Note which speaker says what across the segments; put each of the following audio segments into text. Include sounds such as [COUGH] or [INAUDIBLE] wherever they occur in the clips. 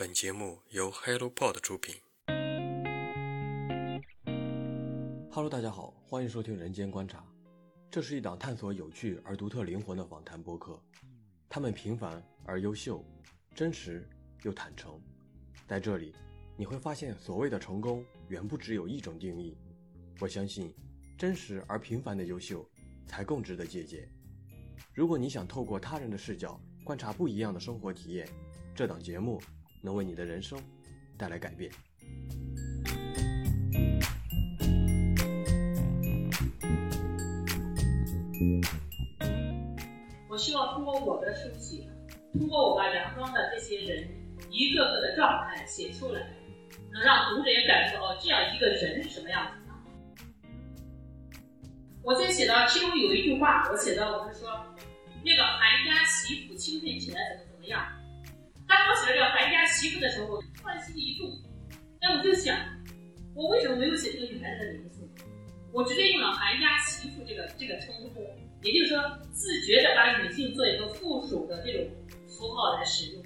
Speaker 1: 本节目由 HelloPod 出品。Hello，大家好，欢迎收听《人间观察》，这是一档探索有趣而独特灵魂的访谈播客。他们平凡而优秀，真实又坦诚。在这里，你会发现，所谓的成功远不只有一种定义。我相信，真实而平凡的优秀才更值得借鉴。如果你想透过他人的视角观察不一样的生活体验，这档节目能为你的人生带来改变。
Speaker 2: 我希望通过我的书写，通过我把杨庄的这些人一个个的状态写出来，能让读者也感受到，这样一个人是什么样子。我在写到其中有一句话，我写到我是说，那个韩家媳妇清纯起来怎么怎么样。当我写到这韩家媳妇的时候，突然心里一动，哎，我就想，我为什么没有写这个女孩子的名字？我直接用了韩家媳妇这个这个称呼，也就是说，自觉的把女性做一个附属的这种符号来使用。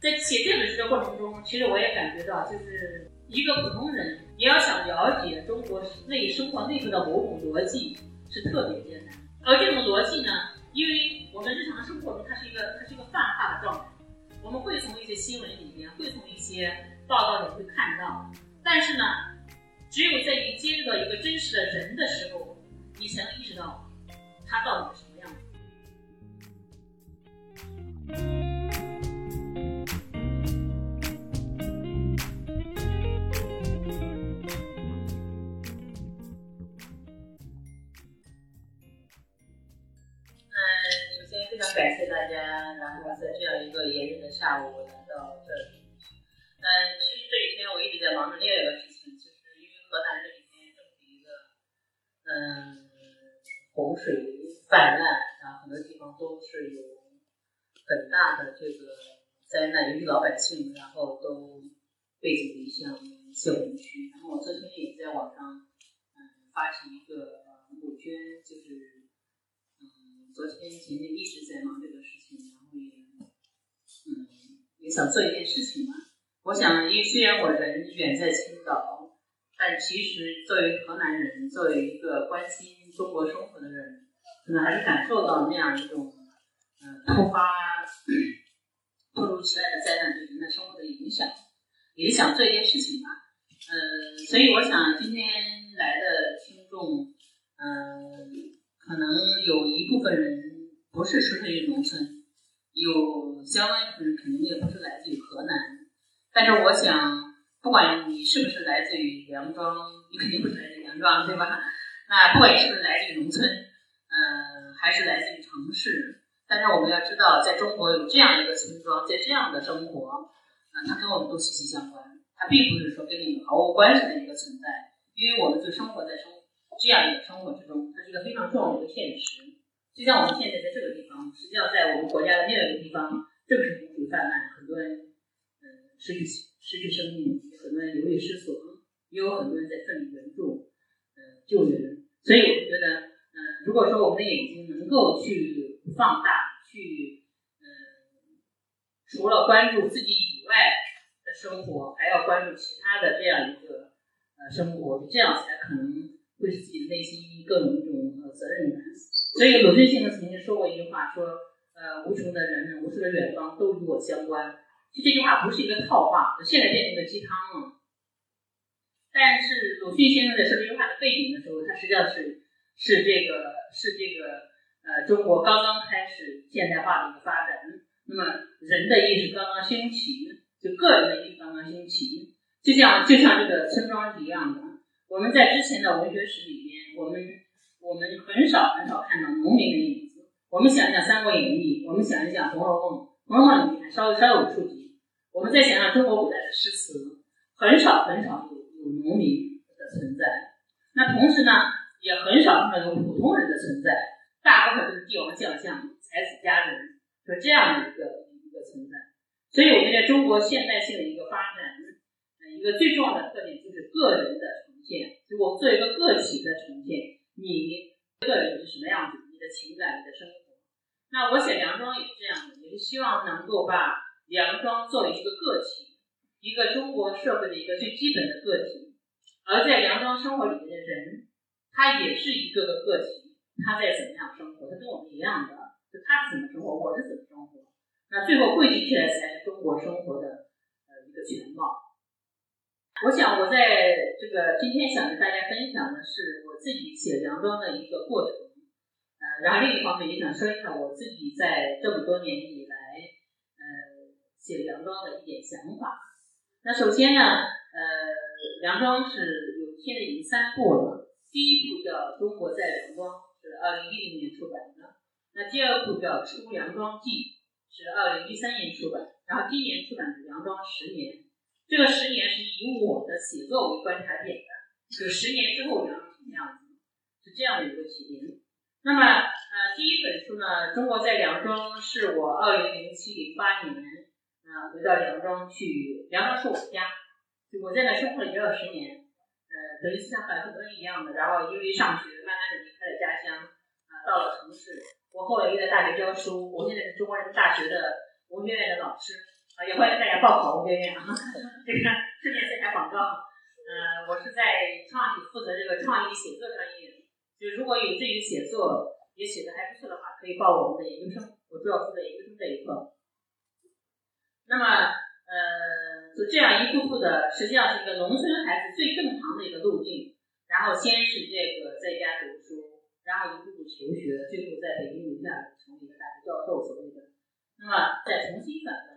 Speaker 2: 在写这本书的过程中，其实我也感觉到，就是一个普通人。你要想了解中国内生活内部的某种逻辑是特别艰难，而这种逻辑呢，因为我们日常的生活中它是一个它是一个泛化的状态，我们会从一些新闻里面，会从一些报道里会看到，但是呢，只有在你接触到一个真实的人的时候，你才能意识到他到底是什么样子。我来到这里。嗯，其实这几天我一直在忙着另外一个事情，就是因为河南这几天正是一个嗯洪水泛滥，然后很多地方都是有很大的这个灾难，尤其老百姓，然后都背井离乡一些洪区。然后我昨天也在网上嗯发起一个募捐，就是。昨天前天一直在忙这个事情，然后也，嗯，也想做一件事情嘛。我想，因为虽然我人远在青岛，但其实作为河南人，作为一个关心中国生活的人，可能还是感受到那样一种，呃，突发、突如其来的灾难对人的生活的影响，也想做一件事情嘛。呃，所以我想今天来的听众，嗯。可能有一部分人不是出生于农村，有相当一部分人肯定也不是来自于河南。但是我想，不管你是不是来自于梁庄，你肯定不是来自梁庄，对吧？那不管你是不是来自于农村，嗯，还是来自于城市，但是我们要知道，在中国有这样一个村庄，在这样的生活，啊，它跟我们都息息相关。它并不是说跟你毫无关系的一个存在，因为我们就生活在生。这样一个生活之中，它是一个非常重要的一个现实。就像我们现在在这个地方，实际上在我们国家的另外一个地方，正是洪水泛滥，很多人嗯失去失去生命，很多人流离失所，也有很多人在奋力援助，嗯救援。所以我觉得，嗯，如果说我们的眼睛能够去放大，去嗯，除了关注自己以外的生活，还要关注其他的这样一个呃生活，这样才可能。会使自己的内心更有一种呃责任感。所以鲁迅先生曾经说过一句话，说呃无穷的人们，无数的远方都与我相关。其实这句话不是一个套话，现在变成一个鸡汤了。但是鲁迅先生在说这句话的背景的时候，他实际上是是这个是这个呃中国刚刚开始现代化的一个发展。那么人的意识刚刚兴起，就个人的意识刚刚兴起，就像就像这个村庄一样的。我们在之前的文学史里面，我们我们很少很少看到农民的影子。我们想一想《三国演义》，我们想一想《红楼梦》，《红楼梦》里面稍微稍有触及。我们再想想中国古代的诗词，很少很少有有农民的存在。那同时呢，也很少看到有普通人的存在，大部分都是帝王将相、才子佳人，就这样的一个一个存在。所以我们在中国现代性的一个发展，一个最重要的特点就是个人的呈现。就我做一个个体的呈现，你一个人是什么样子，你的情感、你的生活。那我写梁庄也是这样的，也是希望能够把梁庄作为一个个体，一个中国社会的一个最基本的个体，而在梁庄生活里面的人，他也是一个个个体，他在怎么样生活，他跟我们一样的，就他是怎么生活，我是怎么生活，那最后汇集起来才是中国生活的呃一个全貌。我想我在这个今天想跟大家分享的是自己写梁庄的一个过程，呃，然后另一方面也想说一下我自己在这么多年以来，呃，写梁庄的一点想法。那首先呢，呃，梁庄是有现在已经三部了，第一部叫《中国在梁庄》，是二零一零年出版的；那第二部叫《出梁庄记》，是二零一三年出版，然后今年出版的《梁庄十年》。这个十年是以我的写作为观察点的，就十年之后梁么样子，是这样的一个起点。那么，呃，第一本书呢，《中国在梁庄》是我二零零七零八年，呃，回到梁庄去，梁庄是我家，就我在那生活了也有十年，呃，等于像很多人一样的，然后因为上学，慢慢的离开了家乡，啊，到了城市。我后来又在大学教书，我现在是中国人民大学的文学院的老师。啊，也欢迎大家报考文学院啊！这个顺便做下广告。呃，我是在创意负责这个创意写作专业，就如果有志于写作，也写的还不错的话，可以报我们的研究生。我主要负责研究生这一课。那么，呃，就这样一步步的，实际上是一个农村孩子最正常的一个路径。然后先是这个在家读书，然后一步步求学，最后在北京留下成为一个大学教授所谓的。那么再重新转正。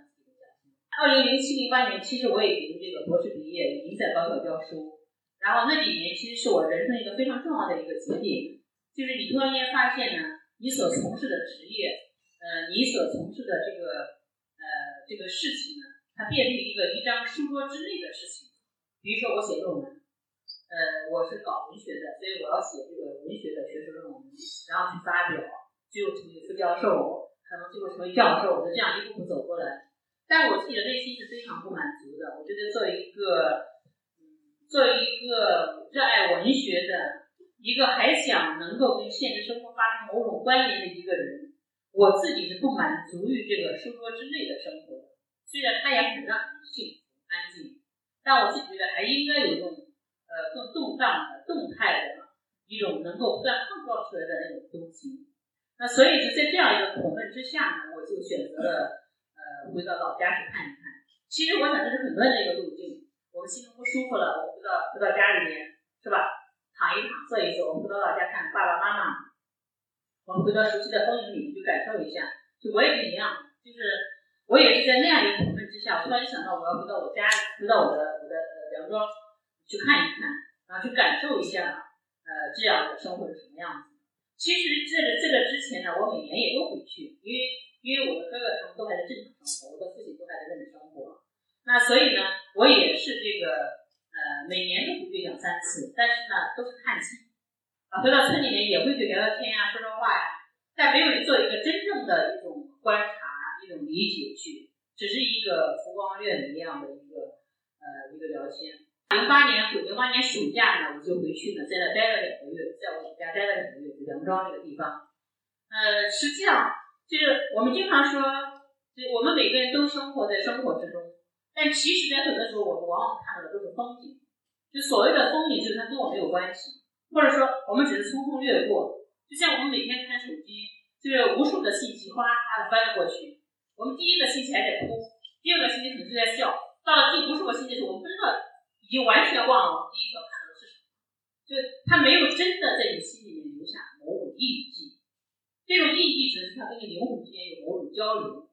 Speaker 2: 二零零七零八年，其实我已经这个博士毕业，已经在高校教书。然后那几年其实是我人生一个非常重要的一个节点，就是你突然间发现呢，你所从事的职业，呃，你所从事的这个呃这个事情呢，它变成一个一张书桌之内的事情。比如说我写论文，呃，我是搞文学的，所以我要写这个文学的学术论文，然后去发表，最后成为副教授，可能最后成为教授，就这样一步步走过来。但我自己的内心是非常不满足的。我觉得作为一个，作为一个热爱文学的一个还想能够跟现实生活发生某种关联的一个人，我自己是不满足于这个书桌之内的生活。虽然它也很让人幸福安静，但我自己觉得还应该有一种呃更动荡的、动态的一种能够不断碰撞出来的那种东西。那所以就在这样一个苦闷之下呢，我就选择了。呃，回到老家去看一看。其实我想这是很多人的一个路径。我们心中不舒服了，我们回到回到家里面，是吧？躺一躺，坐一坐。我们回到老家看爸爸妈妈。我们回到熟悉的风景里去感受一下。就我也是一样，就是我也是在那样一个苦闷之下，我突然想到我要回到我家，回到我的我的呃梁庄去看一看，然后去感受一下，呃，这样的生活是什么样子。其实这个这个之前呢，我每年也都回去，因为。因为我的哥哥他们都还在正常生活，我的父亲都还在那里生活，那所以呢，我也是这个呃每年都回去两三次，但是呢都是探亲啊，回到村里面也会去聊聊天呀，说说话呀，但没有做一个真正的一种观察、一种理解去，只是一个浮光掠影一样的一个呃一个聊天。零八年零八年暑假呢，我就回去呢，在那待了两个月，在我们家待了两个月，就梁庄这个地方，呃，实际上。就是我们经常说，就我们每个人都生活在生活之中，但其实，在很多时候，我们往往看到的都是风景。就所谓的风景，就是它跟我没有关系，或者说，我们只是匆匆掠过。就像我们每天看手机，就是无数的信息哗哗的翻了过去。我们第一个信息还在哭，第二个信息可能就在笑，到了第无数个信息的时候，我们不知道，已经完全忘了第一条看到的是什么，就是它没有真的在你心里面留下某种印记。这种印记指的是他跟你灵魂之间有某种交流，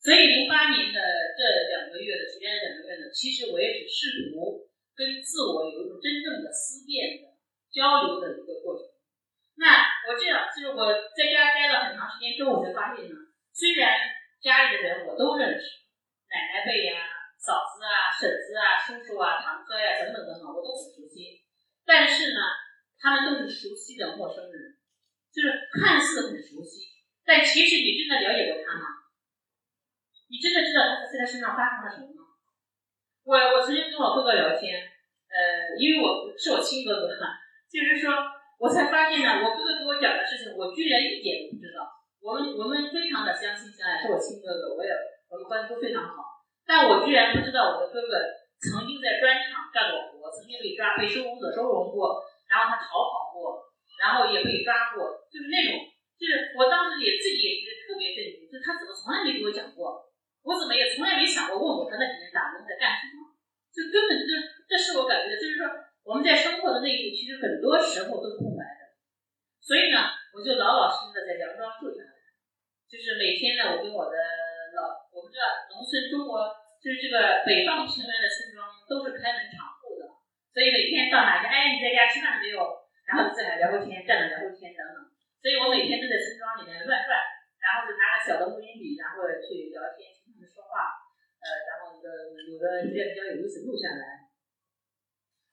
Speaker 2: 所以零八年的这两个月的时间，两个月呢，其实我也是试图跟自我有一种真正的思辨的交流的一个过程。那我这样，就是我在家待了很长时间之后，我才发现呢，虽然家里的人我都认识，奶奶辈呀、嫂子啊、婶子啊、叔叔啊、堂哥呀等等等等，我都很熟悉，但是呢，他们都是熟悉的陌生人。就是看似很熟悉，但其实你真的了解过他吗？你真的知道他在他身上发生了什么吗？我我曾经跟我哥哥聊天，呃，因为我是我亲哥哥哈，[LAUGHS] 就是说我才发现呢，我哥哥给我讲的事情，我居然一点都不知道。我们我们非常的相亲相爱，是我亲哥哥，我也我们关系都非常好。但我居然不知道我的哥哥曾经在砖厂干过活，曾经被抓被收容所收容过，然后他逃跑过，然后也被抓过，就是那种，就是我当时也自己也觉得特别震惊，就他怎么从来没给我讲过，我怎么也从来没想过问过他那几年打工在干什么，就根本就这是我感觉，就是说我们在生活的内部其实很多时候都是空白的，所以呢，我就老老实实的在梁庄住下来，就是每天呢，我跟我的老，我们知道农村中国就是这个北方平原的村庄都是开门敞户的，所以每天到哪家，哎，你在家吃饭了没有？然后就在那聊会天，站着聊会天等等。所以我每天都在村庄里面乱转，然后就拿个小的录音笔，然后去聊天，听他们说话，呃，然后有的有的觉得比较有意思，录下来。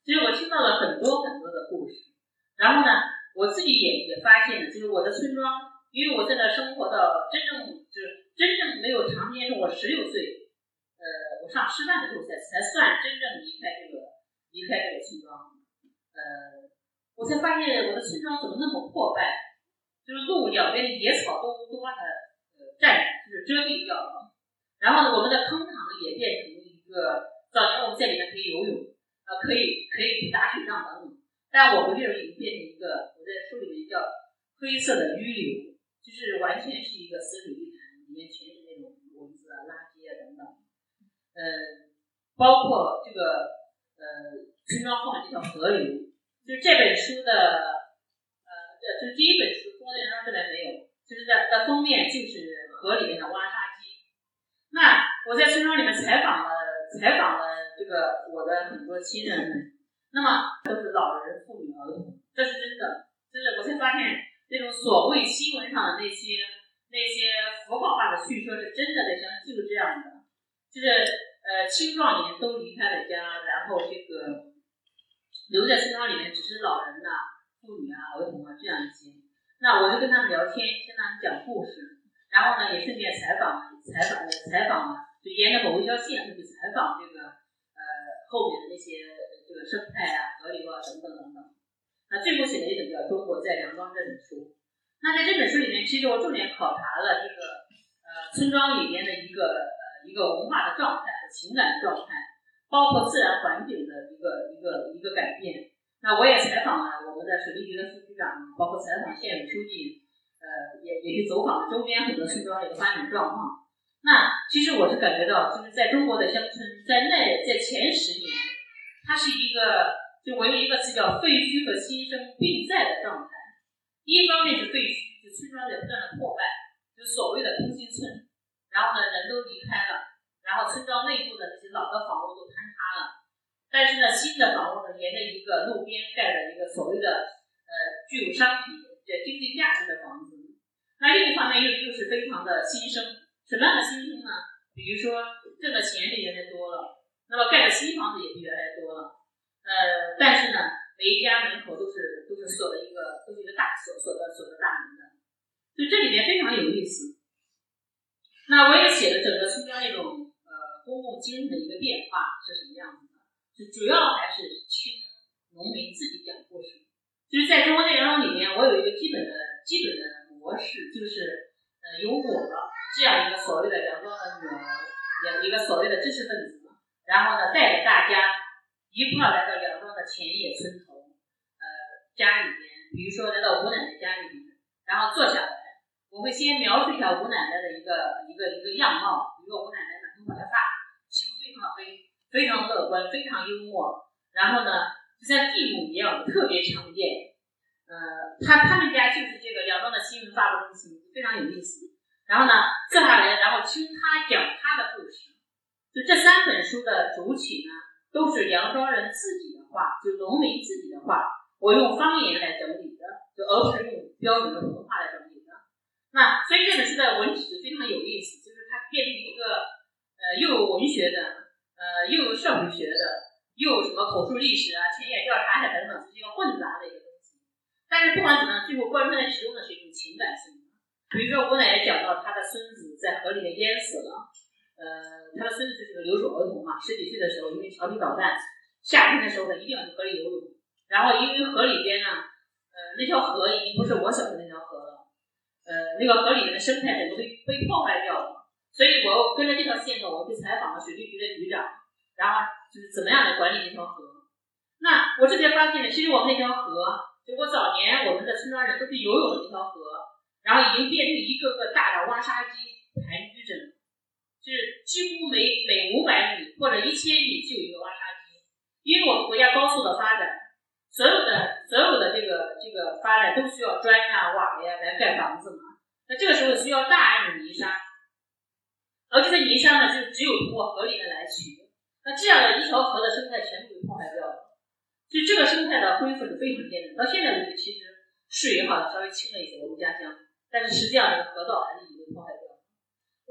Speaker 2: 其实我听到了很多很多的故事，然后呢，我自己也也发现了，就是我的村庄，因为我在那生活到真正就是真正没有长年，是我十六岁，呃，我上师范的时候才才算真正离开这个离开这个村庄，呃，我才发现我的村庄怎么那么破败，就是路两边的野草都都把它呃占就是遮蔽掉了，然后呢，我们的坑塘也变成了一个早年我们在里面可以游泳，呃，可以可以去打水仗等等，但我们这已经变成一个我在书里面叫灰色的淤流，就是完全是一个死水一潭，里面全是那种蚊子啊、垃圾啊等等，呃，包括这个呃村庄后面这条河流。就这本书的，呃，这就是第一本书《中国人章》这边没有，就是在的封面就是河里面的挖沙机。那我在村庄里面采访了采访了这个我的很多亲人们，那么都是老人、妇女、儿童，这是真的，就是我才发现那种所谓新闻上的那些那些符号化的叙说是真的在乡就是这样的，就是呃青壮年都离开了家，然后这个。留在村庄里面只是老人呐、妇女啊、儿童啊这样一些，那我就跟他们聊天，听他们讲故事，然后呢也顺便采访、采访、采访啊，就沿着某一条线去采访这个呃后面的那些这个生态啊、河流啊等等等等。那最后写的一本叫《中国在梁庄》这本书。那在这本书里面，其实我重点考察了这个呃村庄里面的一个呃一个文化的状态和情感的状态。包括自然环境的一个一个一个改变。那我也采访了我们的水利局的副局长，包括采访县委书记，呃，也也去走访了周边很多村庄的一个发展状况。那其实我是感觉到，就是在中国的乡村，在那在前十年，它是一个就我用一个词叫废墟和新生并在的状态。一方面是废墟，就村庄在不断的破败，就所谓的空心村，然后呢人都离开了。然后村庄内部的那些老的房屋都塌，但是呢，新的房屋呢，沿着一个路边盖了一个所谓的呃具有商品的经济价值的房子。那另一方面又又是非常的新生，什么样的新生呢？比如说挣的钱比原来多了，那么盖的新房子也比原来多了。呃，但是呢，每一家门口都是都是锁的一个都是一个大锁锁的锁的大门的，就这里面非常有意思。那我也写了整个村庄那种呃。公共精神的一个变化是什么样子？主要还是听农民自己讲故事。就是在中国内容里面，我有一个基本的基本的模式，就是呃，有我这样一个所谓的梁庄的女儿，一个所谓的知识分子，然后呢，带着大家一块来到梁庄的前野村头，呃，家里边，比如说来到吴奶奶家里面，然后坐下来，我会先描述一下吴奶奶的一个一个一个样貌，比如说吴奶奶满头白发。非常乐观，非常幽默。然后呢，就像地母一样，特别常见。呃，他他们家就是这个梁庄的新闻发布中心，非常有意思。然后呢，坐下来，然后听他讲他的故事。就这三本书的主体呢，都是梁庄人自己的话，就农民自己的话，我用方言来整理的，就而不是用标准的普通话来整理的。那所以这本书的文体非常有意思，就是它变成一个。呃，又有文学的，呃，又有社会学的，又有什么口述历史啊、田野调查呀等等，是一个混杂的一个东西。但是不管怎么样，最后贯穿在其中的是一种情感性的。比如说，我奶奶讲到她的孙子在河里面淹死了，呃，她的孙子就是个留守儿童嘛，十几岁的时候因为调皮捣蛋，夏天的时候他一定要去河里游泳，然后因为河里边呢，呃，那条河已经不是我小时候那条河了，呃，那个河里面的生态整个被被破坏掉了。所以我跟着这条线呢，我去采访了水利局的局长，然后就是怎么样来管理这条河。那我这边发现呢，其实我们那条河，就我早年我们的村庄人都去游泳的这条河，然后已经变成一个个大的挖沙机盘踞着，就是几乎每每五百米或者一千米就有一个挖沙机。因为我们国家高速的发展，所有的所有的这个这个发展都需要砖呀瓦呀来盖房子嘛，那这个时候需要大量的泥沙，而这些泥沙呢，就只有通过河里面来取，那这样的一条河的生态全部被破坏掉了。所以这个生态的恢复是非常艰难。到现在为止，其实水哈稍微清了一些，我们家乡，但是实际上这个河道还是已经破坏掉了。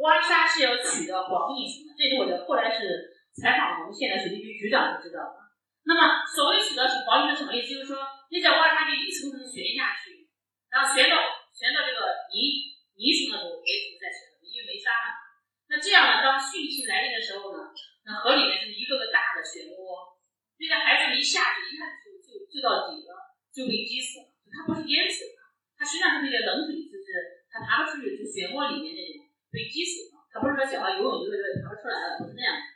Speaker 2: 挖沙是要取的黄泥层的，这是我的后来是采访我们县的水利局局长才知道的。那么所谓取的是黄泥是什么意思？就是说你在挖沙就一层层旋下去，然后旋到旋到这个泥泥层的时候，为什么再旋？因为没沙嘛。那这样呢，当汛期来临的时候呢，那河里面是一个个大的漩涡。那个孩子一下去，一看就就就到底了，就被击死了。他不是淹死的，他实际上是那个冷水，就是他爬不出去，就漩涡里面那种被击死了。他不是说小孩游泳游游爬不出来了，不是那样子。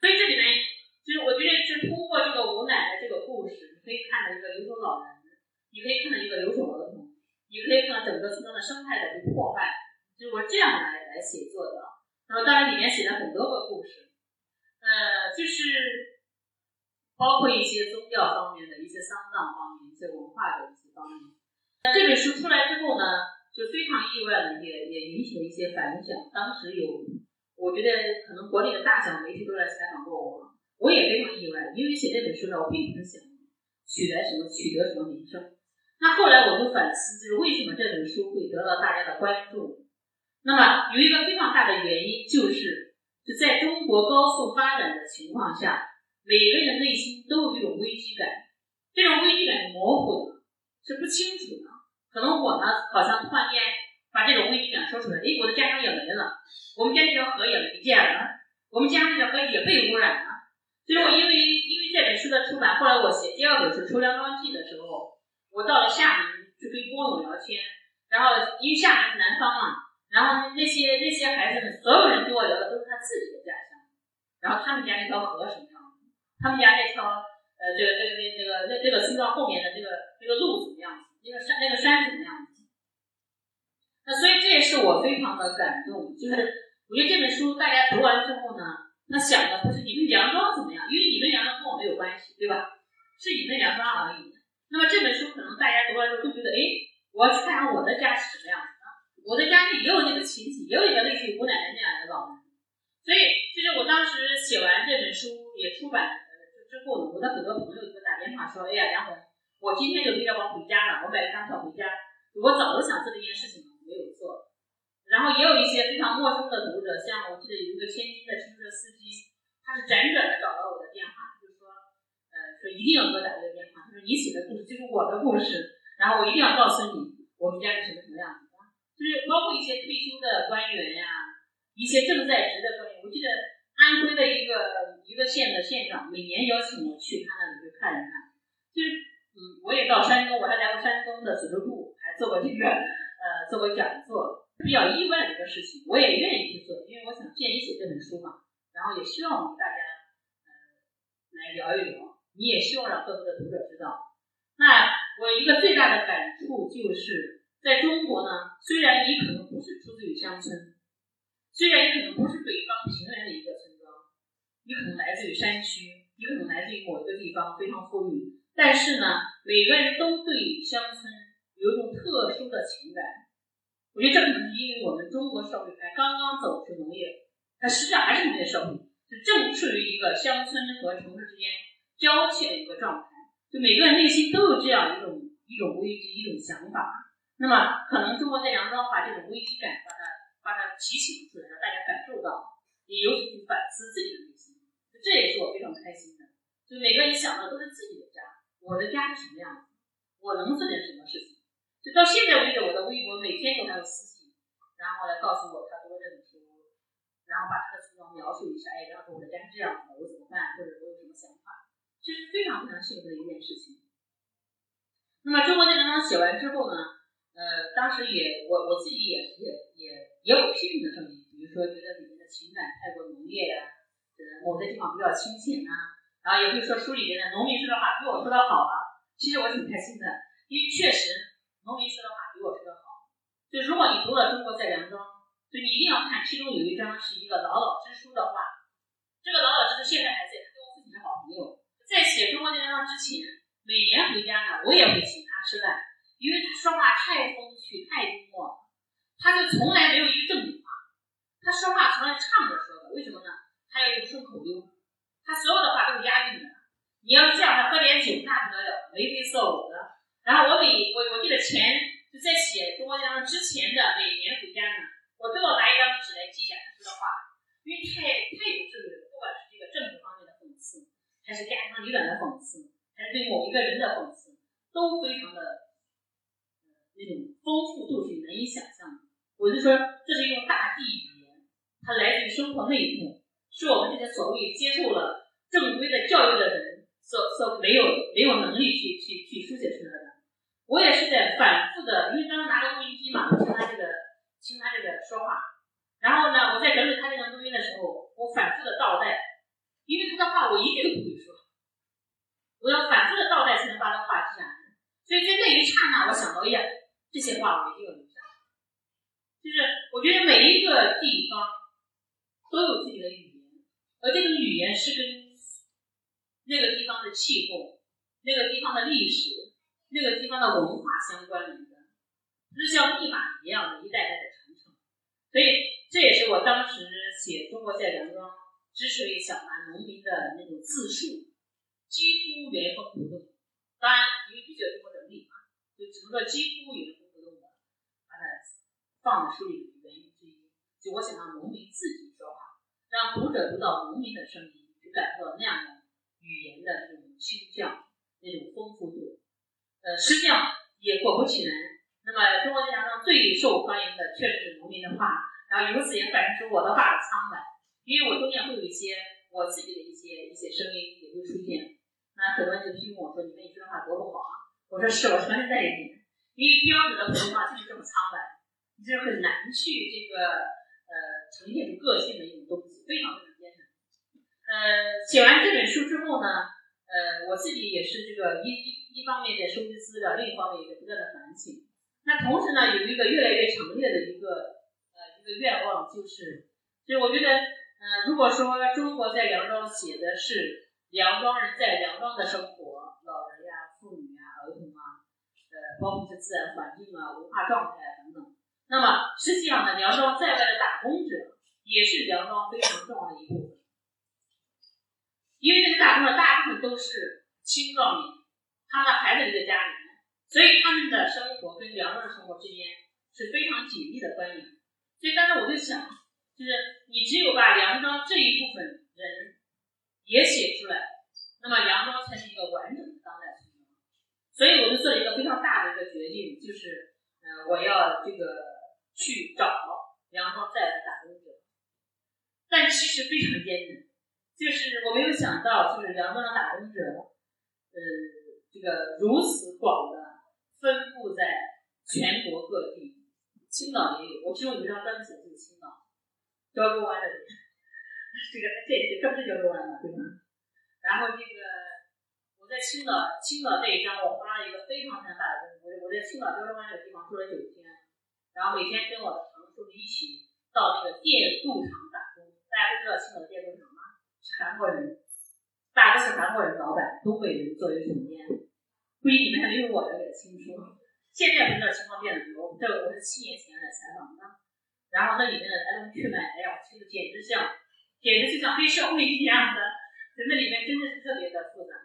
Speaker 2: 所以这里面，就是我觉得是通过这个吴奶奶这个故事，你可以看到一个留守老人，你可以看到一个留守儿童，你可以看到整个村庄的生态的被破坏，就是我这样来来写作的。那么当然里面写了很多个故事，呃，就是。包括一些宗教方面的一些丧葬方面、一些文化的一些方面。那这本书出来之后呢，就非常意外的也也引起了一些反响。当时有，我觉得可能国内的大小媒体都来采访过我，我也非常意外，因为写这本书呢，我并不是想取得什么取得什么名声。那后来我就反思，就是为什么这本书会得到大家的关注？那么有一个非常大的原因，就是就在中国高速发展的情况下。每个人的内心都有一种危机感，这种危机感是模糊的，是不清楚的。可能我呢，好像突然间把这种危机感说出来，哎，我的家乡也没了，我们家这条河也没见了，我们家那条河也被污染了。最后，因为因为这本书的出版，后来我写第二本书《抽梁庄记》的时候，我到了厦门去跟工友聊天，然后因为厦门是南方嘛，然后那些那些孩子们，所有人跟我聊的都是他自己的家乡，然后他们家那条河什么样子。他们家那条，呃，这个这个那那个那那个村庄后面的这个这个路怎么样子？那个山那个山怎么样子？那所以这也是我非常的感动，就是我觉得这本书大家读完之后呢，那想的不是你们杨庄怎么样，因为你们杨庄跟我没有关系，对吧？是你们杨庄而已。那么这本书可能大家读完之后都觉得，哎，我要去看看我的家是什么样子，我的家里也有那个亲戚，也有一个类似于吴奶奶那样的老人。所以，其实我当时写完这本书也出版了。之后呢，我的很多朋友给我打电话说：“哎呀，梁红，我今天就背着包回家了，我买了张票回家。我早就想做这件事情了，没有做。然后也有一些非常陌生的读者，像我记得有一个天津的出租车司机，他是辗转的找到我的电话，就说，呃，说一定要给我打这个电话。他说你写的故事就是我的故事，然后我一定要告诉你我们家是什么什么样子。就是包括一些退休的官员呀，一些正在职的官员，我记得。”安徽的一个一个县的县长每年邀请我去他那里去看一看，就是嗯，我也到山东，我还来过山东的组织部，还做过这个呃做过讲座，比较意外的一个事情，我也愿意去做，因为我想建议写这本书嘛，然后也希望我们大家呃来聊一聊，你也希望让更多的读者知道。那我一个最大的感触就是，在中国呢，虽然你可能不是出自于乡村，虽然你可能不是北方平原的一个村庄。你可能来自于山区，你可能来自于某一个地方非常富裕，但是呢，每个人都对乡村有一种特殊的情感。我觉得这可能是因为我们中国社会才刚刚走出农业，它实际上还是农业社会，是正处于一个乡村和城市之间交替的一个状态。就每个人内心都有这样一种一种危机，一种想法。那么，可能中国在杨庄把这种危机感把它把它提醒出来，让大家感受到，也由此去反思自己的内心。这也是我非常开心的，就每个人想的都是自己的家，我的家是什么样子，我能做点什么事情。就到现在为止，我的微博每天都还有私信，然后来告诉我他读了这本书，然后把他的村庄描述一下，哎，然后我的家是这样子的，我怎么办，或者我有什么想法，这是非常非常幸福的一件事情。那么中国这本书写完之后呢，呃，当时也我我自己也也也也有批评的声音，比如说觉得里面的情感太过浓烈呀，呃，某些地方比较清浅啊，然后也会说书里面的农民说的话比我说的好啊。其实我挺开心的，因为确实农民说的话比我说的好。就如果你读了《中国在梁庄》，就你一定要看，其中有一章是一个老老支书的话。这个老老支书现在还在，跟我父亲是好朋友。在写《中国在梁庄》之前，每年回家呢，我也会请他吃饭，因为他说话太风趣、太幽默，他就从来没有一个正经话。他说话从来唱着说的，为什么呢？他要用顺口溜，他所有的话都是押韵的。你要这样他喝点酒，那不得了，眉飞色舞的。然后我每我我记得前就在写《中国在梁庄》之前的每年回家呢。我都要拿一张纸来记下他说的话，因为太太有智慧了。不管是这个政治方面的讽刺，还是家长里短的讽刺，还是对某一个人的讽刺，都非常的那种丰富度是难以想象的。我就说，这是一种大地语言，它来自于生活内部，是我们这些所谓接受了正规的教育的人所所没有没有能力去去去书写出来的。我也是在反复的，因为刚刚拿个录音机嘛，听他这个。听他这个说话，然后呢，我在整理他这个录音的时候，我反复的倒带，因为他的话我一句都不会说，我要反复的倒带才能把他话记下来。所以在那一刹那，我想到，哎呀，这些话我一定要留下。就是我觉得每一个地方都有自己的语言，而这种语言是跟那个地方的气候、那个地方的历史、那个地方的文化相关联的。是像密码一样的，一代代的传承。所以这也是我当时写《中国在梁庄》之所以想拿农民的那种自述，几乎原封不动。当然，因为必须要经过整理嘛，就只能说几乎原放在书里的原因之一。就我想让农民自己说话，让读者读到农民的声音，去感受到那样的语言的那种倾向、那种丰富度。呃，实际上也果不其然。那么，中国历史上最受欢迎的确实是农民的话，然后由此也反映出我的话的苍白，因为我中间会有一些我自己的一些一些声音也会出现。那很多人就批评我说：“你们你说话多不好啊！”我说：“是，我承认在一点，因为标准的普通话就是这么苍白，你是很难去这个呃呈现出个性的一种东西，非常非常艰难。呃，写完这本书之后呢，呃，我自己也是这个一一一方面在收集资料，另一方面也在不断的反省。那同时呢，有一个越来越强烈的一个呃一个愿望，就是，所以我觉得，呃，如果说中国在梁庄写的是梁庄人在梁庄的生活，老人呀、妇女呀、儿童啊，呃，包括是自然环境啊、文化状态，那么实际上呢，梁庄在外的打工者也是梁庄非常重要的一部分，因为这个打工者大部分都是青壮年，他们的孩子留在家里。所以他们的生活跟梁庄的生活之间是非常紧密的关联。所以当时我就想，就是你只有把梁庄这一部分人也写出来，那么梁庄才是一个完整的当代村庄。所以我就做了一个非常大的一个决定，就是，呃，我要这个去找然后再来打工者。但其实非常艰难，就是我没有想到，就是梁庄的打工者，呃，这个如此广的。分布在全国各地，青岛也有。我其中有一张专辑就是青岛，胶州湾的这个，这个这这不是胶州湾嘛，对吧？然后这个我在青岛，青岛这一张我花了一个非常非常大的功夫。我我在青岛胶州湾这个地方住了九天，然后每天跟我的堂叔一起到那个电镀厂打工。大家都知道青岛的电镀厂吗？是韩国人，大多是韩国人老板，东北人作为总监。估计你们还没有我的来清楚。现在不知道情况变得多，这我是七年前来采访的。然后那里面的来龙去脉，哎呀，其实简直像，简直就像黑社会一样的，在那里面真的是特别的复杂。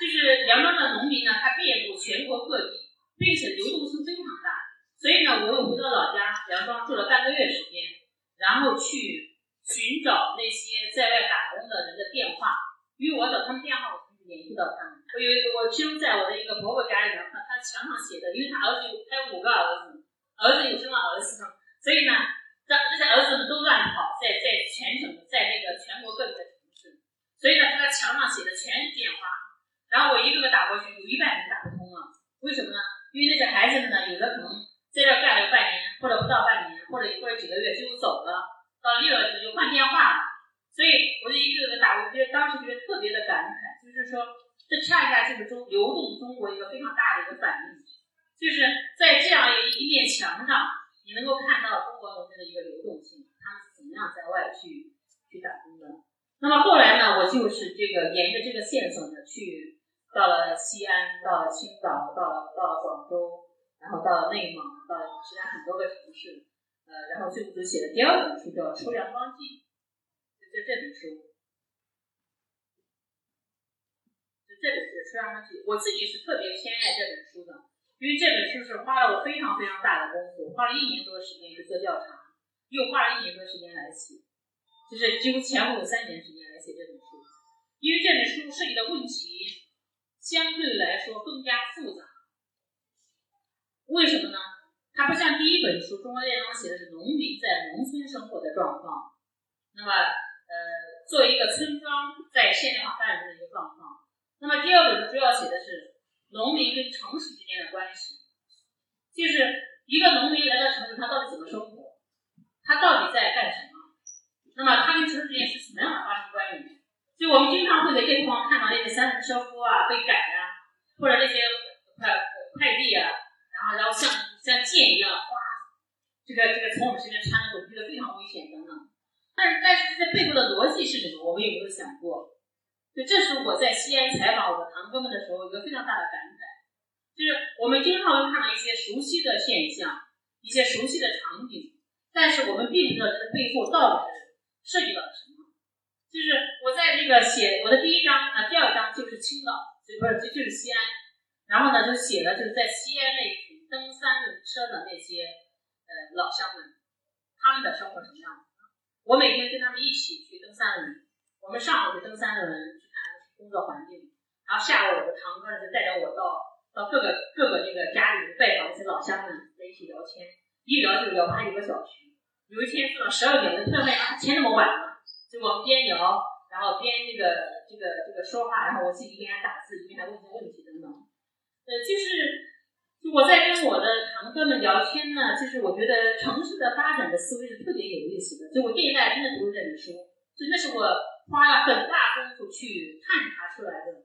Speaker 2: 就是梁庄的农民呢，他遍布全国各地，并且流动性非常大。所以呢，我又回到老家梁庄住了半个月时间，然后去寻找那些在外打工的人的电话，因为我找他们电话。联系到他们，我有我其中在我的一个伯伯家里面，他他墙上写的，因为他儿子有他有五个儿子，儿子有生了儿子，所以呢，这这些儿子们都乱跑，在在全省，在那个全国各地的城市，所以呢，他的墙上写的全是电话，然后我一个个打过去，有一半人打不通了，为什么呢？因为那些孩子们呢，有的可能在这干了半年，或者不到半年，或者或者几个月就走了，到六月份就换电话了所以我就一个个打，我觉得当时觉得特别的感慨，就是说这恰恰就是中流动中国一个非常大的一个反应，就是在这样一面墙上，你能够看到中国农民的一个流动性，他们是怎么样在外去去打工的。那么后来呢，我就是这个沿着这个线索呢，去到了西安，到了青岛，到了到了广州，然后到了内蒙，到其他很多个城市，呃，然后最后就写的第二本书叫《出阳光记》。就这本书，就这本书《出阳光记》，我自己是特别偏爱这本书的，因为这本书是花了我非常非常大的功夫，花了一年多的时间去做调查，又花了一年多时间来写，就是几乎前后三年时间来写这本书。因为这本书涉及的问题相对来说更加复杂，为什么呢？它不像第一本书《中国列当》写的是农民在农村生活的状况，那么。呃，作为一个村庄在现代化发展中的一个状况。那么第二本书主要写的是农民跟城市之间的关系，就是一个农民来到城市，他到底怎么生活，他到底在干什么？那么他跟城市之间是什么样的发生关系？就我们经常会在街头上看到那些三轮车夫啊被赶啊，或者那些快快递啊，然后像像箭一样，哗，这个这个从我们身边穿过，这个非常危险等等。但是，但是这背后的逻辑是什么？我们有没有想过？就这是我在西安采访我的堂哥们的时候，一个非常大的感慨，就是我们经常会看到一些熟悉的现象，一些熟悉的场景，但是我们并不知道这个背后到底是涉及到了什么。就是我在这个写我的第一章啊，第二章就是青岛，就不是就就是西安，然后呢就写了就是在西安那一群蹬三轮车的那些呃老乡们，他们的生活什么样子。我每天跟他们一起去登三轮，我们上午去登三轮去看工作环境，然后下午我的堂哥就带着我到到各个各个这个家里拜访一些老乡们，在一起聊天，一聊就聊好几个小时。有一天做到十二点，我突然发现啊，天那么晚了，就我们边聊，然后边这个这个这个说话，然后我自己一边打字，一边还问些问题等等。呃，就是。我在跟我的堂哥们聊天呢，就是我觉得城市的发展的思维是特别有意思的。就我建议大家真的读这本书，就那是我花了很大功夫去探查出来的。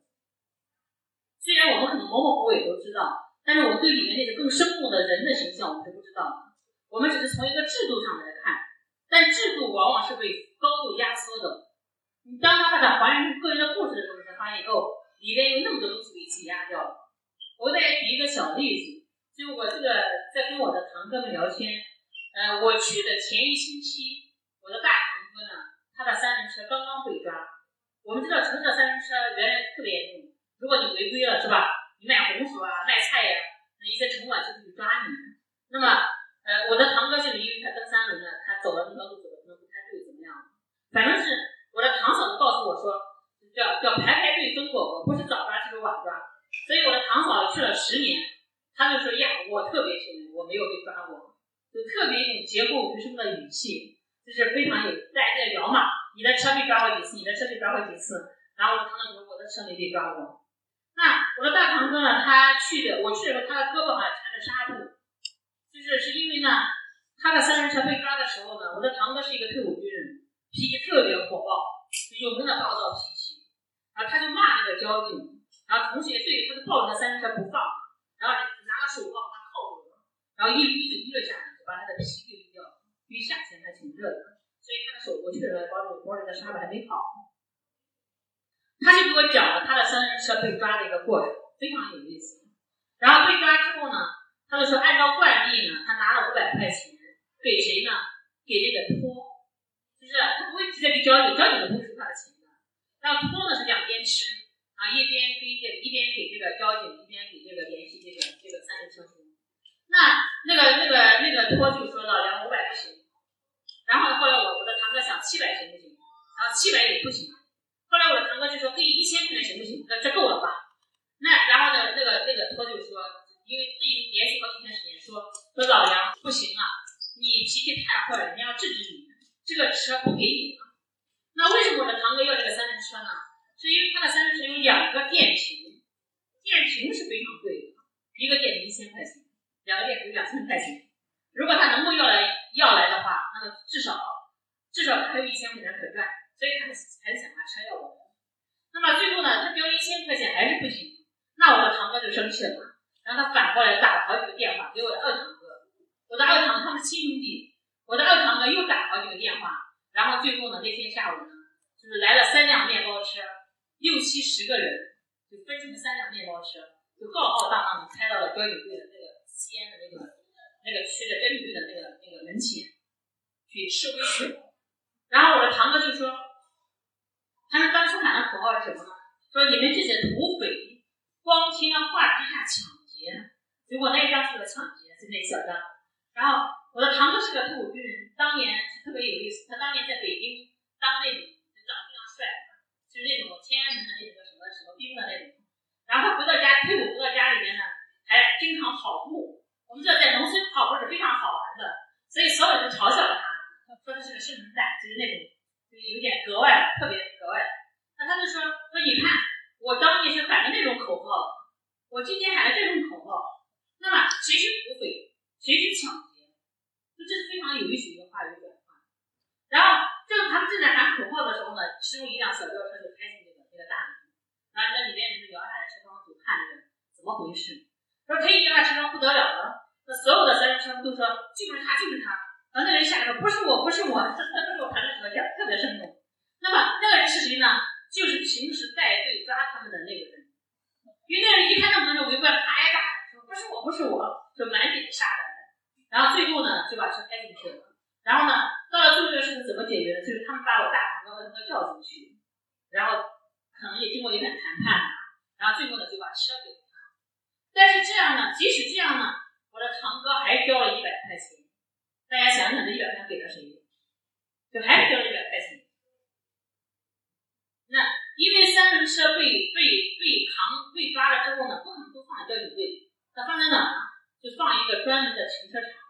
Speaker 2: 虽然我们可能模模糊糊也都知道，但是我们对里面那些更生动的人的形象我们是不知道的。我们只是从一个制度上来看，但制度往往是被高度压缩的。你当他把它还原成个人的故事的时候，你才发现哦，里边有那么多东西被挤压掉了。我再举一个小例子，就我这个在跟我的堂哥们聊天，呃，我去的前一星期，我的大堂哥呢，他的三轮车刚刚被抓。我们知道城市三轮车原来特别严重，如果你违规了，是吧？你卖红薯啊、卖菜呀，那一些城管就会抓你。那么，呃，我的堂哥就是因为他蹬三轮的，他走了那条路走的可能不太对，怎么样？反正是我的堂嫂子告诉我说，叫叫排排队分果果，不是早抓就是晚抓。所以我的堂嫂去了十年，他就说呀，我特别幸运，我没有被抓过，就特别一种劫后余生的语气，就是非常有大家在聊嘛，你的车被抓过几次？你的车被抓过几次？然后我的堂嫂说，我的车没被抓过。那我的大堂哥呢？他去的，我去的时候，他的胳膊上缠着纱布，就是是因为呢，他的三轮车被抓的时候呢，我的堂哥是一个退伍军人，脾气特别火爆，有名的暴躁脾气，啊，他就骂那个交警。然后同学对，他就抱着那三轮车不放，然后拿个手铐把他铐住了，然后一捋就捋了下来，就把他的皮给捋掉了。因为夏天还挺热的，所以他的手过去的时候，包着包着的纱布还没好。他就给我讲了他的三轮车被抓的一个过程，非常有意思。然后被抓之后呢，他就说按照惯例呢，他拿了五百块钱给谁呢？给那个托，就是他不会直接给交警，交警不会收他的钱的。然后托呢是两边吃。啊，一边跟这，一边给这个交警，一边给这个联系这个这个三轮车夫。那那个那个那个托就说到两五百不行，然后后来我我的堂哥想七百行不行？然后七百也不行。后来我的堂哥就说给你一千块钱行不行？那这够了吧？那然后呢那个那个托就说，因为自己联系好几天时间，说说老梁不行啊，你脾气太坏了，人家要制止你，这个车不给你了。那为什么我的堂哥要这个三轮车呢？因为他的三轮车有两个电瓶电瓶是非常贵的一个电瓶一千块钱两个电瓶两千块钱如果他能够要来要来的话那么至少至少还有一千块钱可赚所以他还是想把车要过来那么最后呢他交一千块钱还是不行那我的堂哥就生气了然后他反过来打了好几个电话给我的二堂哥我的二堂哥他是亲兄弟我的二堂哥又打好几个电话然后最后呢那天下午呢就是来了三辆面包车六七十个人，就分成三辆面包车，就浩浩荡荡的开到了交警队的那个西安的那个那个区的交警队的那个那个门前去示威去了。然后我的堂哥就说，他们当初喊的口号是什么呢？说你们这些土匪，光天化日下抢劫，结果那一张是个抢劫，就那小张。然后我的堂哥是个退伍军人，当年是特别有意思，他当年在北京当那种，就是那种天安门的那个什么什么兵的那种。然后回到家，退伍回到家里面呢，还经常跑步。我们知道在农村跑步是非常好玩的，所以所有人都嘲笑他。说的是个生存蛋，就是那种，就是有点格外，特别格外。那他就说说你看，我当年是喊的那种口号，我今天喊的这种口号，那么谁是土匪，谁是抢劫？就这是非常有意思一个话语转换。然后正他们正在喊口号的时候呢，其中一辆小轿车就开进这个这个大门，然后那里面人就摇下来车窗就看着怎么回事。说推一下车窗不得了了，那所有的三轮车都说就是他，就是他。然后那人下来说：“不是我，不是我，这这都是我谈的什么讲，特别生动。那么那个人是谁呢？就是平时带队抓他们的那个人。因为那人一看那么多人围过来，啪挨打，说不是我，不是我，就满脸煞白。然后最后呢，就把车开进去了。然后呢，到了最后这个事情怎么解决的？就是他们把我大堂哥和他哥叫进去，然后可能也经过一番谈判，然后最后呢就把车给了他。但是这样呢，即使这样呢，我的堂哥还交了一百块钱。”大家想想，这一百块钱给了谁？就还是交了一百块钱。那因为三轮车被被被扛被抓了之后呢，不可能都放在交警队，那放在哪呢？就放一个专门的停车场。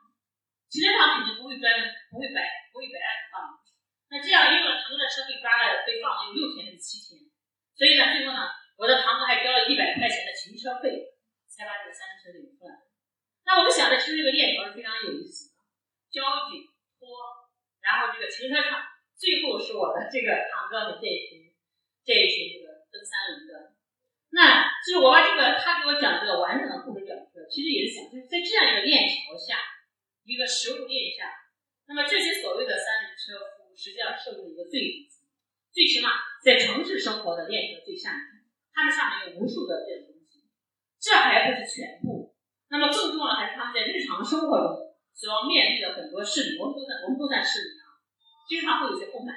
Speaker 2: 停车场肯定不会专门不会白不会白让你放。那这样，因为我堂哥的车被抓了，被放了有六天还是七天，所以呢，最后呢，我的堂哥还交了一百块钱的停车费，才把这个三轮车领出来。那我们想的其实这个链条是非常有意思的。交警拖，然后这个停车场，最后是我的这个堂哥的这一群，这一群这个蹬三轮的。那就是我把这个他给我讲这个完整的故事讲出来，其实也是想就是在这样一个链条下，一个食物链下，那么这些所谓的三轮车夫实际上是一个最底层，最起码在城市生活的链条最下面，他们上面有无数的这种东西，这还不是全部。那么更重要的还是他们在日常生活中。主要面对的很多市民，我们都在我们都在市里啊，经常会有些不满。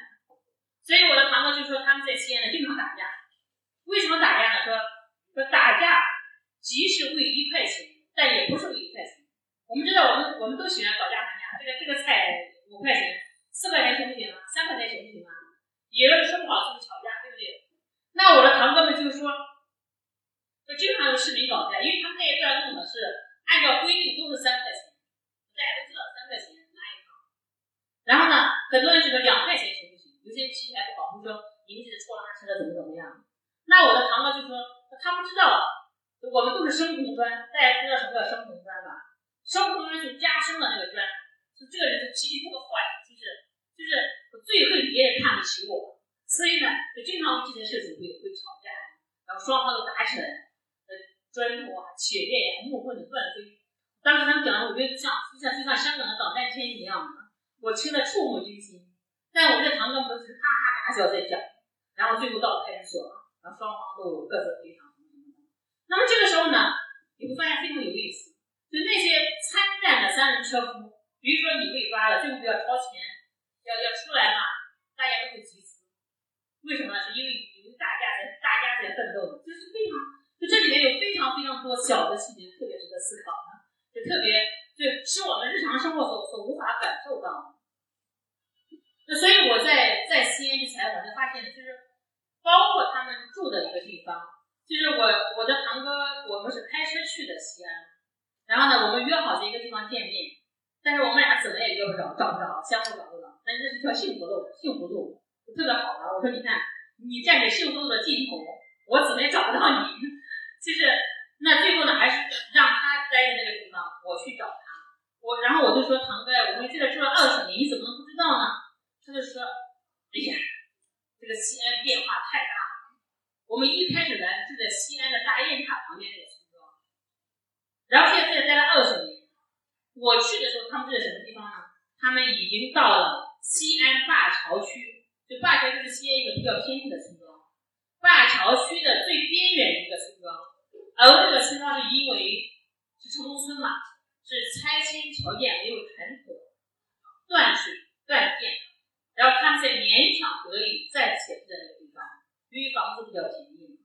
Speaker 2: 所以我的堂哥就说他们在西安呢经常打架。为什么打架呢？说说打架，即是为一块钱，但也不是为一块钱。我们知道，我们我们都喜欢搞价还价。这个这个菜五块钱，四块钱行不行啊？三块钱行不行啊？有人说不好就吵架，对不对？那我的堂哥们就说，就经常有市民搞架，因为他们那一段弄的是按照规定都是三块钱。大家都知道三块钱拉一趟，然后呢，很多人觉得两块钱行不行？有些人脾气还不好，会说你们这是拖拉车的怎么怎么样？那我的堂哥就说他不知道，我们都是生红砖，大家知道什么叫生红砖吧？生红砖就加深了那个砖，就这个人就脾气特别坏，就是就是最恨别人看不起我，所以呢，就经常这件事情会会吵架，然后双方都打起来，呃，砖头啊、铁链呀、木棍的乱飞。当时他们讲的，我觉得像就像就像香港的导弹天一样的，我听得触目惊心。但我这堂哥们都是哈哈大笑在讲，然后最后到了派出所，然后双方都各自赔偿。那么这个时候呢，你会发现非常有意思，就那些参战的三轮车夫，比如说你被抓了，最后要掏钱，要要出来嘛，大家都会集资。为什么呢？是因为因为大家在大家在奋斗，就是非常就这里面有非常非常多小的细节，特别值得思考。就特别，就是我们日常生活所所无法感受到的。那所以我在在西安去采访，就发现就是包括他们住的一个地方，就是我我的堂哥，我们是开车去的西安，然后呢，我们约好在一个地方见面，但是我们俩怎么也约不着，找不着，相互找不着。但是这是条幸福路，幸福路特别好的。我说你看，你站在幸福路的尽头，我怎么也找不到你，就是。那最后呢，还是让他待在那个地方，我去找他。我然后我就说堂哥，我们在这住了二十年，你怎么能不知道呢？他就说，哎呀，这个西安变化太大了。我我们一开始来住在西安的大雁塔旁边那个村庄，然后现在在待了二十年。我去的时候，他们住在什么地方呢？他们已已经到了西安灞桥区，就灞桥就是西安一个比较偏僻的村庄，灞桥区的最边缘一个村庄。而这个村庄是因为是城中村嘛，是拆迁条件没有谈妥，断水断电，然后他们才勉强得以暂且住在那个地方，因为房子比较便宜。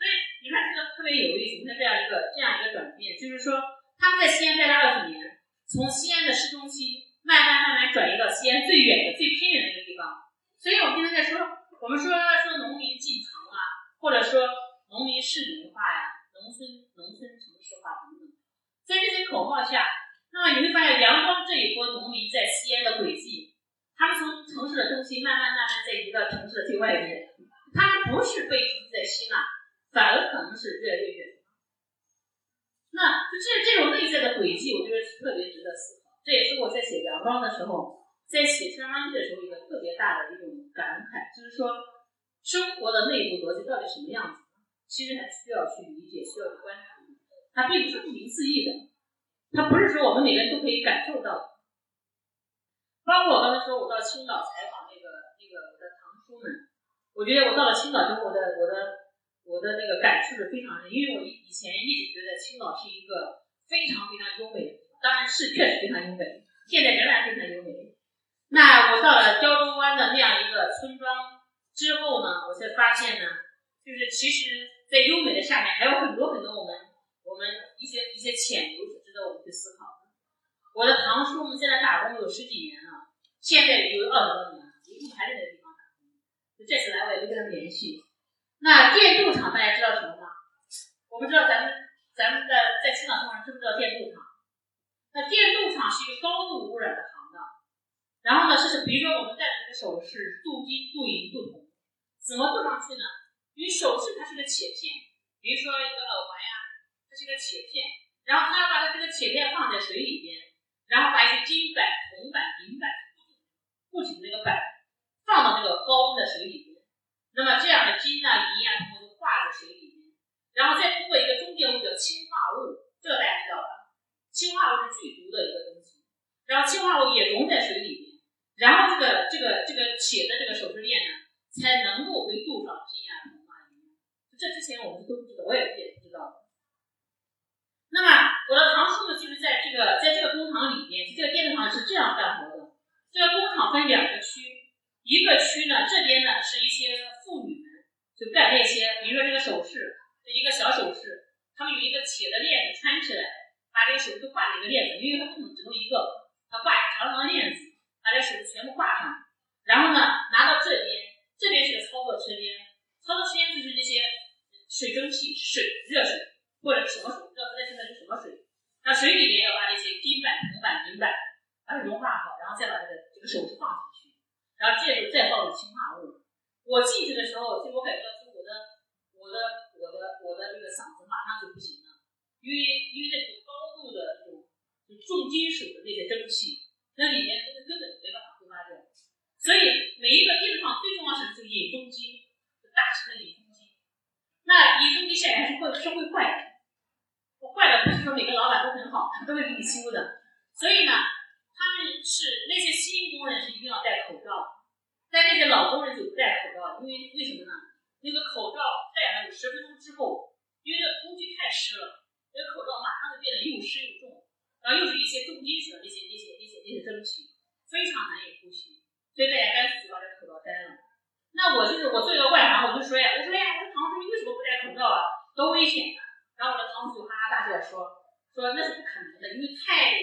Speaker 2: 所以你看这个特别有意思，你看这样一个这样一个转变，就是说。他们在西安待了二十年，从西安的市中心慢慢慢慢转移到西安最远的、最偏远的那个地方。所以我们经常在说，我们说说农民进城啊，或者说农民市民化呀、农村农村城市化等等。在这些口号下，那么你会发现，阳光这一波农民在西安的轨迹，他们从城市的中心慢慢慢慢在移到城市的最外边，他们不是被封在心呐，反而可能是越来越远。那就这这种内在的轨迹，我觉得是特别值得思考。这也是我在写梁庄的时候，在写《山庄记》的时候一个特别大的一种感慨，就是说生活的内部逻辑到底什么样子，其实还需要去理解，需要去观察。它并不是不明思义的，它不是说我们每个人都可以感受到的。包括我刚才说我到青岛采访那个那个我的堂叔们，我觉得我到了青岛之后，我的我的。我的那个感触是非常深，因为我以以前一直觉得青岛是一个非常非常优美的，当然是确实非常优美，现在仍然非常优美。那我到了胶州湾的那样一个村庄之后呢，我才发现呢，就是其实，在优美的下面还有很多很多我们我们一些一些潜流是值得我们去思考的。我的堂叔们现在打工有十几年了，现在有二十多年了，一直还在那个地方打工。这次来，我也没跟他们联系。那电镀厂大家知道什么吗？我不知道咱们咱们在在青岛地方知不知道电镀厂？那电镀厂是一个高度污染的行当。然后呢，就是比如说我们戴的这个首饰，镀金、镀银、镀铜，怎么镀上去呢？因为首饰它是个铁片，比如说一个耳环呀，它是个铁片，然后它要把它这个铁片放在水里边，然后把一些金板、铜板、银板固体的那个板放到那个高温的水里边。那么这样的金啊、银啊，它们都化在水里面，然后再通过一个中间物叫氢化物，这个大家知道吧？氢化物是剧毒的一个东西，然后氢化物也溶在水里面，然后这个这个这个铁的这个首饰链呢，才能够被镀上金啊、铜啊、银。这之前我们都不知道，我也也不知道。那么我的堂叔呢，就是在这个在这个工厂里面，这个电子厂是这样干活的。这个工厂分两个区。一个区呢，这边呢是一些妇女们就干那些，比如说这个首饰，一个小首饰，他们有一个铁的链子穿起来，把这个首饰都挂了一个链子，因为它不能只弄一个，它挂一个长长的链子，把这首饰全部挂上，然后呢拿到这边，这边是个操作车间，操作车间就是那些水蒸气、水、热水或者什么水，不知道在现在是什么水，那水里面要把那些金板、铜板、银板把它融化好，然后再把这个这个首饰放进去。然后这时候再放入氢化物。我进去的时候，就我感觉到，就我的、我的、我的、我的这个嗓子马上就不行了，因为因为那种高度的这种重金属的那些蒸汽，那里面根根本没办法挥发掉。所以每一个电厂最重要是这个引风机，大型的引风机。那引风机显然是会是会坏的，坏了不是说每个老板都很好，他都会给你修的。所以呢。他们是那些新工人是一定要戴口罩，但那些老工人就不戴口罩，因为为什么呢？那个口罩戴了有十分钟之后，因为这个空气太湿了，这口罩马上就变得又湿又重，然后又是一些重金属的那些这些这些这些蒸汽，非常难以呼吸，所以大家干脆就把这口罩摘了。那我就是我作为一个外行，我就说呀，我说呀，我说唐叔你为什么不戴口罩啊？多危险啊！然后我的唐叔就哈哈大笑说，说那是不可能的，因为太。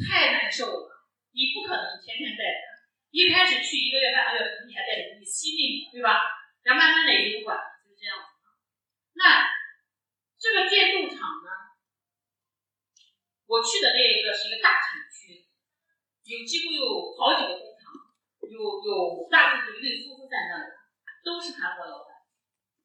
Speaker 2: 太难受了，你不可能天天戴着。一开始去一个月、半个月，你还戴着，你惜命，对吧？然后慢慢的也就不管了，就是这样子。那这个电镀厂？我去的那一个是一个大厂区，有几乎有好几个工厂，有有大部分一对夫妇在那里，都是韩国老板。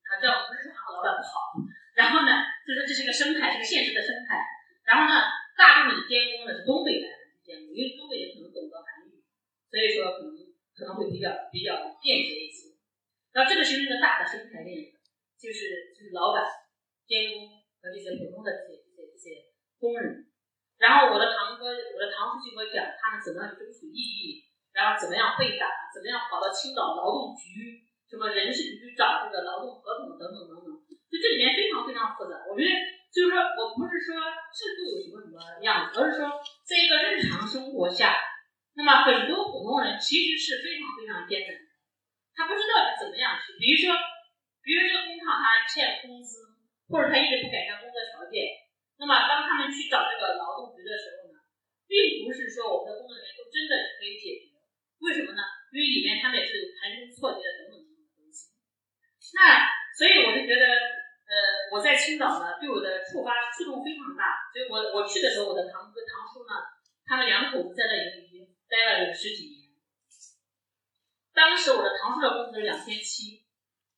Speaker 2: 啊，这样不是说韩国老板不好。然后呢，就说这是个生态，是个现实的生态。然后呢？大部分的监工呢是东北来的监工，因为东北人可能懂得韩语，所以说可能可能会比较比较便捷一些。那这个是一个大的生态链，就是就是老板、监工和这些普通的这些这些这些工人。然后我的堂哥、我的堂叔就给我讲他们怎么样争取利益，然后怎么样被打，怎么样跑到青岛劳动局、什么人事局去找这个劳动合同等等等等。就这里面非常非常复杂。我觉得就是说我不是说制度有什么什么样子，而是说在一个日常生活下，那么很多普通人其实是非常非常艰难，他不知道怎么样去，比如说，比如这个工厂他欠工资，或者他一直不改善工作条件。那么，当他们去找这个劳动局的时候呢，并不是说我们的工作人员都真的可以解决。为什么呢？因为里面他们也是有盘根错节的等等等等东西。那所以我就觉得，呃，我在青岛呢，对我的触发触动非常大。所以我我去的时候，我的堂哥堂叔呢，他们两口子在那里已经待了有十几年。当时我的堂叔的工资是两千七，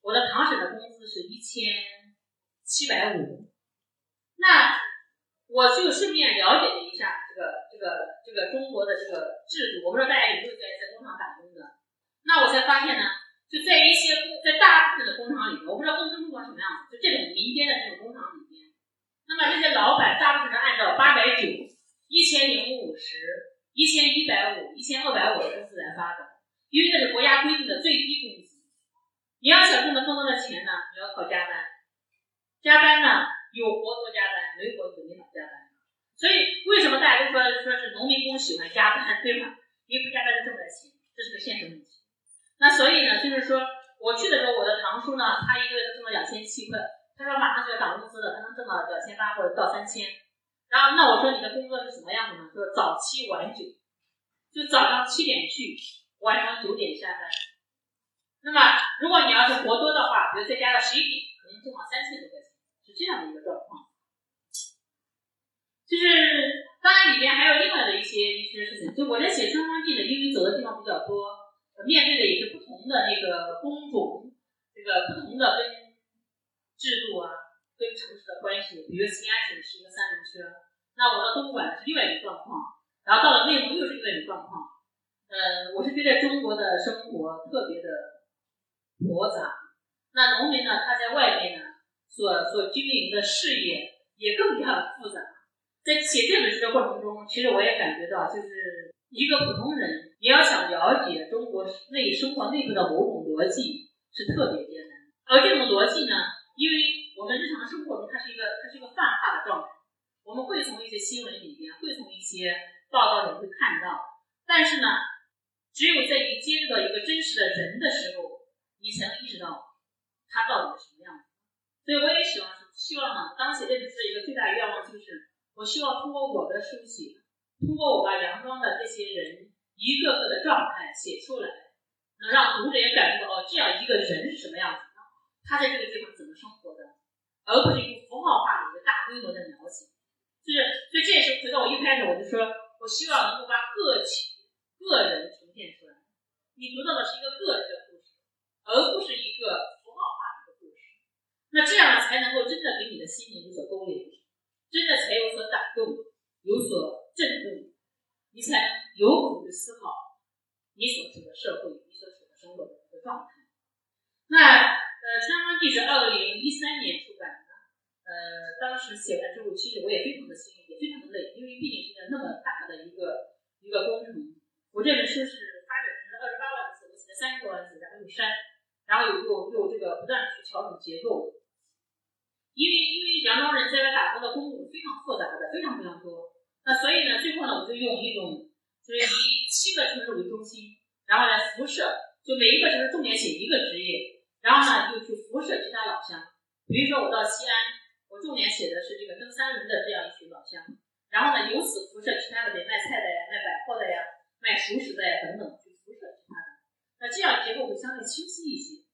Speaker 2: 我的堂婶的工资是一千七百五。那我就顺便了解了一下这个这个这个中国的这个制度，我不知道大家有没有在在工厂打工的。那我才发现呢，就在一些在大部分的工厂里面，我不知道工资中国什么样子，就这种民间的这种工厂里面，那么这些老板大部分是按照八百九、一千零五十、一千一百五、一千二百五的工资来发的，因为这是国家规定的最低工资。你要想挣得更多的钱呢，你要靠加班，加班呢。有活多加班，没活就没。所以为什么大家都说说是农民工喜欢加班，对吧？因为不加班就挣不来钱，这是个现实问题。那所以呢，就是说我去的时候，我的堂叔呢，他一个月挣了两千七块，他说马上就要涨工资了，他能挣到两千八或者到三千。然后那我说你的工作是什么样子呢？说早七晚九，就早上七点去，晚上九点下班。那么如果你要是活多的话，比如再加到十一点，可能挣到三千多块钱。是这样的一个状况，就是当然里面还有另外的一些一些事情。就我在写《春风记》呢，因为走的地方比较多，面对的也是不同的那个工种，这个不同的跟制度啊，跟城市的关系。比如西安省是一个三轮车，那我到东莞是另外一个状况，然后到了内蒙又是另外一个状况。呃，我是觉得中国的生活特别的复杂。那农民呢，他在外面呢。所所经营的事业也更加的复杂。在写这本书的过程中，其实我也感觉到，就是一个普通人，你要想了解中国内生活内部的某种逻辑，是特别艰难。而这种逻辑呢，因为我们日常生活中，它是一个它是一个泛化的状态，我们会从一些新闻里边，会从一些报道里会看到。但是呢，只有在你接触到一个真实的人的时候，你才能意识到他到底是什么样子。所以我也希望，希望呢，当写这本书的一个最大愿望就是，我希望通过我的书写，通过我把杨庄的这些人一个个的状态写出来，能让读者也感受到哦，这样一个人是什么样子的，他在这个地方怎么生活的，而不是一个符号化的一个大规模的描写。就是，所以这也是回到我一开始我就说，我希望能够把个体、个人呈现出来。你读到的是一个个人的故事，而不是一个符号化的一个故事。那这样，才能够真的给你的心灵有所勾连，真的才有所打动，有所震动，你才有苦去思考你所处的社会，你所处的生活的一个状态。那呃，《春风记》是二零一三年出版的，呃，当时写完之后，其实我也非常的心也非常的累，因为毕竟是一个那么大的一个一个工程。我这本书是发表成了二十八万字，我写了三十多万字，然后又删，然后又又又这个不断去调整结构。因为因为扬州人在外打工的工种非常复杂的，非常非常多。那所以呢，最后呢，我就用一种就是以七个城市为中心，然后来辐射，就每一个城市重点写一个职业，然后呢，就去辐射其他老乡。比如说我到西安，我重点写的是这个蹬三轮的这样一群老乡，然后呢，由此辐射其他的卖菜的呀、卖百货的呀、卖熟食的呀等等，去辐射其他的。那这样结构会相对清晰一些。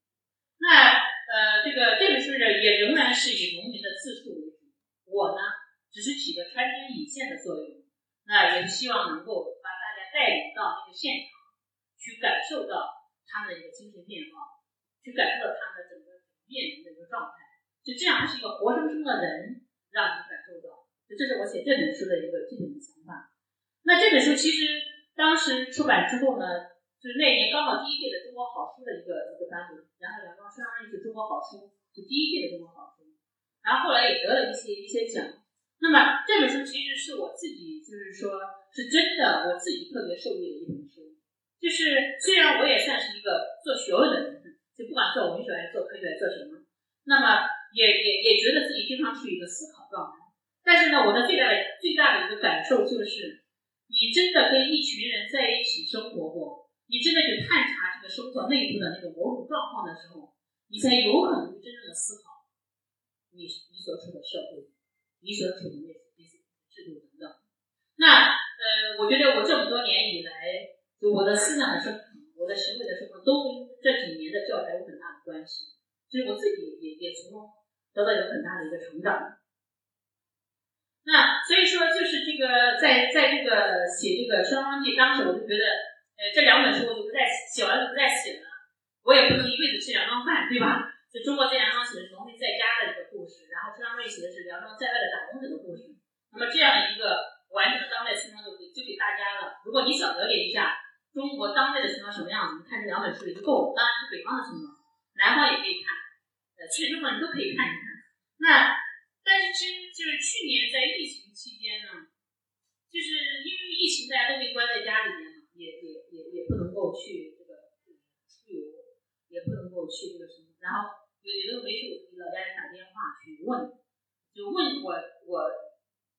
Speaker 2: 那。呃，这个这本书呢，也仍然是以农民的自述为主。我呢，只是起个穿针引线的作用。那也希望能够把大家带领到那个现场，去感受到他们的一个精神面貌，去感受到他们的整个面临的一个状态。就这样，是一个活生生的人，让你感受到。就这是我写这本书的一个基本的想法。那这本书其实当时出版之后呢，就是那年刚好第一届的中国好书的一个一个颁布，然后两个。庄书香是中国好书，是第一届的中国好书，然后后来也得了一些一些奖。那么这本书其实是我自己，就是说是真的，我自己特别受益的一本书。就是虽然我也算是一个做学问的人，就不管做文学还是做科学，做什么，那么也也也觉得自己经常处于一个思考状态。但是呢，我的最大的最大的一个感受就是，你真的跟一群人在一起生活过，你真的去探查这个生活内部的那个某种状况的时候，你才有可能去真正的思考你你所处的社会，你所处的那那些制度等等。那呃，我觉得我这么多年以来。就我的思想的生成，我的行为的生成，都跟这几年的教材有很大的关系。其实我自己也也从中得到有很大的一个成长。那所以说，就是这个在在这个写这个《双方记》，当时我就觉得，呃，这两本书我就不再写写完，就不再写了。我也不能一辈子吃两顿饭，对吧？就中国这两章写的是农民在家的一个故事，然后张瑞写的是辽庄在外的打工者的故事。那么这样一个完整的当代村庄就给就给大家了。如果你想了解一下。中国当代的村庄什么样子？你看这两本书里就够了。当然是北方的村庄，南方也可以看，呃，全中国你都可以看一看。那但是其实就是去年在疫情期间呢，就是因为疫情大家都被关在家里面嘛，也也够去这个出游，也不能够去这个什么。然后有有的没事，我给老家人打电话去问，就问我我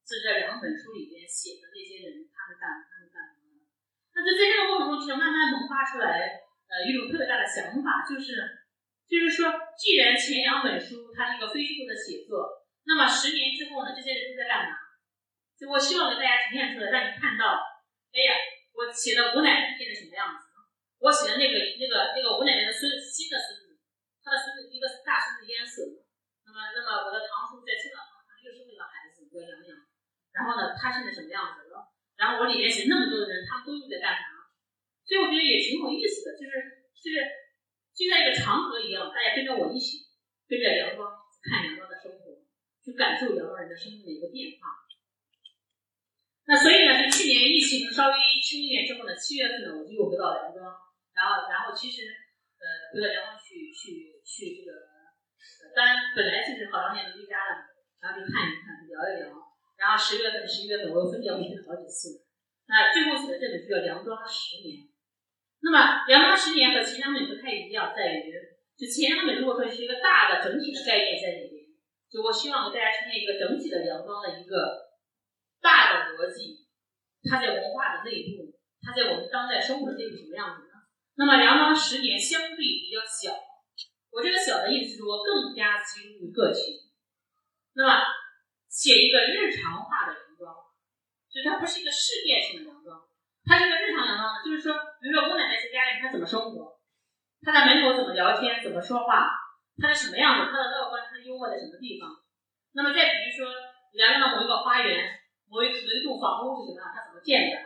Speaker 2: 在这两本书里边写的那些人，他们干他们干什么。那就在这个过程中，其实慢慢萌发出来，呃，一种特别大的想法，就是，就是说，既然前两本书它是一个非虚构的写作，那么十年之后呢，这些人都在干嘛？就我希望给大家呈现出来，让你看到，哎呀，我写的我奶奶现在什么样子？我写的那个那个那个我奶奶的孙新的孙子，他的孙子一个大孙子淹死了，那么那么我的堂叔在青岛堂堂又生了个孩子叫杨洋，然后呢，他现在什么样子了？然后我里面写那么多的人，他们都用在干啥？所以我觉得也挺有意思的，就是就是就像一个长河一样，大家跟着我一起，跟着梁庄看梁庄的生活，去感受梁庄人的生命的一个变化。那所以呢，就去年疫情稍微轻一点之后呢，七月份呢，我就又回到梁庄，然后然后其实呃为了梁庄去去去这个，当然本来就是好长时间没回家了，然后就看一看，聊一聊。然后十月份、十一月份，我又分别回去了好几次。那最后写的这本书叫《梁庄十年》。那么《梁庄十年》和前两本不太一样，在于就前两本如果说是一个大的整体的概念在里面，就我希望给大家呈现一个整体的梁庄的一个大的逻辑，它在文化的内部，它在我们当代生活的内部什么样子呢？那么《梁庄十年》相对比较小，我这个小的意思是说更加集中于个体。那么。写一个日常化的洋装，所以它不是一个事件性的洋装，它是一个日常洋装呢。就是说，比如说吴奶奶在家里，她怎么生活，她在门口怎么聊天，怎么说话，她是什么样子，她的乐观，她的幽默在什么地方。那么再比如说，梁庄的某一个花园，某一某一栋房屋是什么样，它怎么建的，